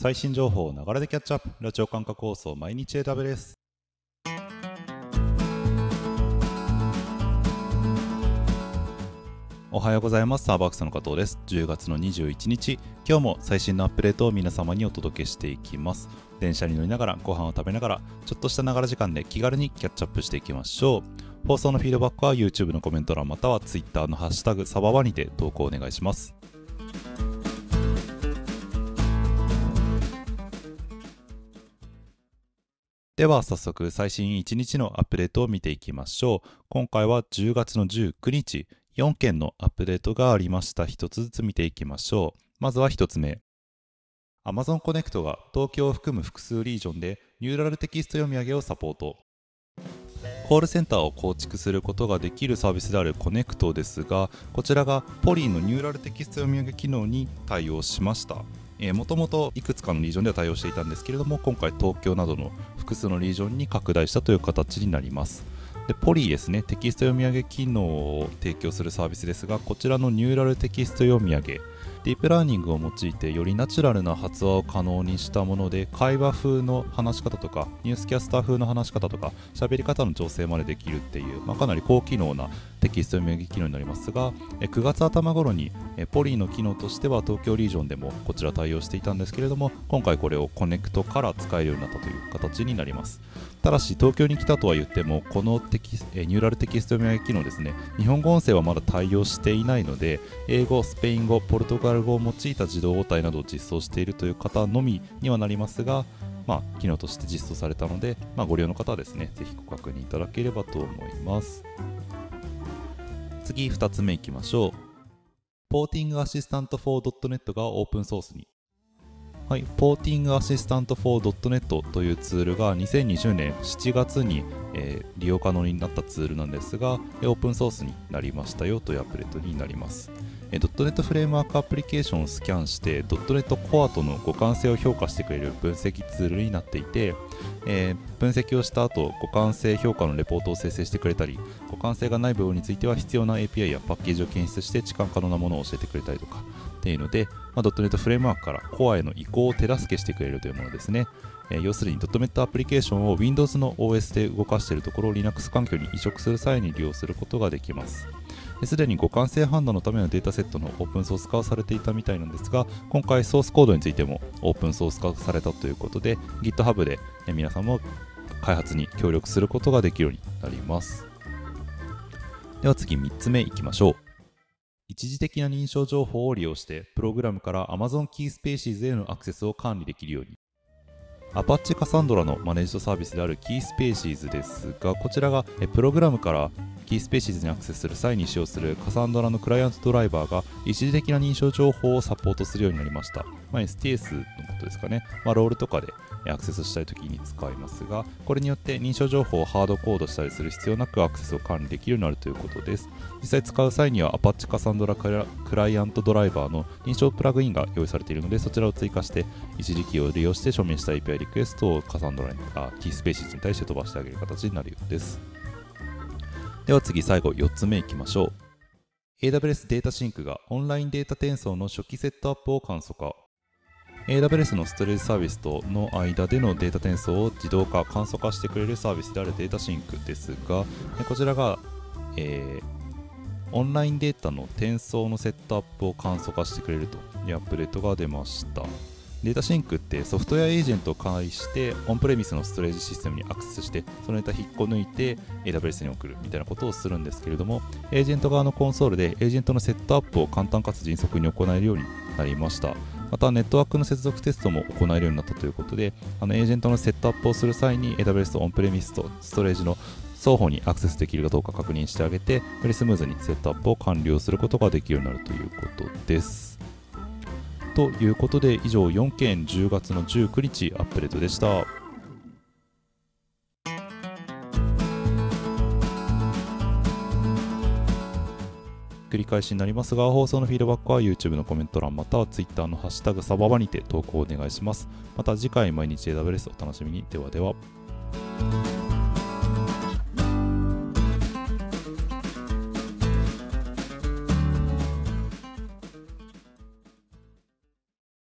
最新情報を流れでキャッチアップ。ラジオ感覚放送毎日 AW です。おはようございます。サーバークスの加藤です。10月の21日。今日も最新のアップデートを皆様にお届けしていきます。電車に乗りながらご飯を食べながらちょっとしたながら時間で気軽にキャッチアップしていきましょう。放送のフィードバックは YouTube のコメント欄または Twitter のハッシュタグサババにて投稿お願いします。では早速最新1日のアップデートを見ていきましょう。今回は10月の19日4件のアップデートがありました。1つずつ見ていきましょう。まずは1つ目。Amazon Connect が東京を含む複数リージョンでニューラルテキスト読み上げをサポート。コールセンターを構築することができるサービスであるコネクトですがこちらがポリーのニューラルテキスト読み上げ機能に対応しました。もともといくつかのリージョンでは対応していたんですけれども今回東京などの複数のリージョンに拡大したという形になります。でポリーですね。テキスト読み上げ機能を提供するサービスですがこちらのニューラルテキスト読み上げ。ディープラーニングを用いてよりナチュラルな発話を可能にしたもので会話風の話し方とかニュースキャスター風の話し方とか喋り方の調整までできるっていう、まあ、かなり高機能なテキスト読み上げ機能になりますが9月頭頃にポリーの機能としては東京リージョンでもこちら対応していたんですけれども今回これをコネクトから使えるようになったという形になりますただし東京に来たとは言ってもこのテキニューラルテキスト読み上げ機能ですね日本語音声はまだ対応していないので英語スペイン語ポルトガル語を用いた自動応対などを実装しているという方のみにはなりますがまあ、機能として実装されたので、まあ、ご利用の方はですね、ぜひご確認いただければと思います。次、2つ目いきましょう。ポーティングアシスタント 4.net がオープンソースに。はい、ポーティングアシスタント for.net というツールが2020年7月に、えー、利用可能になったツールなんですが、オープンソースになりましたよというアップデートになります。えー、.NET フレームワークアプリケーションをスキャンして .NET Core との互換性を評価してくれる分析ツールになっていて、えー、分析をした後互換性評価のレポートを生成してくれたり互換性がない部分については必要な API やパッケージを検出して置換可能なものを教えてくれたりとかっていうので、まあ、.NET フレームワークから Core への移行を手助けしてくれるというものですね。えー、要するに .NET アプリケーションを Windows の OS で動かしているところを Linux 環境に移植する際に利用することができます。すでに互換性判断のためのデータセットのオープンソース化をされていたみたいなんですが、今回ソースコードについてもオープンソース化されたということで、GitHub で皆さんも開発に協力することができるようになります。では次3つ目いきましょう。一時的な認証情報を利用して、プログラムから Amazon Key Spaces へのアクセスを管理できるように。Apache Cassandra のマネージドサービスである Key Spaces ですが、こちらがプログラムからキースペーシーズにアクセスする際に使用するカサンドラのクライアントドライバーが一時的な認証情報をサポートするようになりました。まあ、STS のことですかね。まあ、ロールとかでアクセスしたいときに使いますが、これによって認証情報をハードコードしたりする必要なくアクセスを管理できるようになるということです。実際使う際には Apache カサンドラクライアントドライバーの認証プラグインが用意されているので、そちらを追加して一時期を利用して署名した API リクエストをカサンドラにあキースペーシーズに対して飛ばしてあげる形になるようです。では次最後4つ目いきましょう AWS データシンクがオンラインデータ転送の初期セットアップを簡素化 AWS のストレージサービスとの間でのデータ転送を自動化、簡素化してくれるサービスである DataSync ですが、こちらが、えー、オンラインデータの転送のセットアップを簡素化してくれるというアップデートが出ました。 DataSync ってソフトウェアエージェントを介してオンプレミスのストレージシステムにアクセスしてそのデータ引っこ抜いて AWS に送るみたいなことをするんですけれどもエージェント側のコンソールでエージェントのセットアップを簡単かつ迅速に行えるようになりましたまたネットワークの接続テストも行えるようになったということであのエージェントのセットアップをする際に AWS とオンプレミスとストレージの双方にアクセスできるかどうか確認してあげてよりスムーズにセットアップを完了することができるようになるということですということで以上4件10月の19日アップデートでした。繰り返しになりますが放送のフィードバックは YouTube のコメント欄または Twitter のハッシュタグサババにて投稿お願いします。また次回毎日 AWS お楽しみに。ではでは。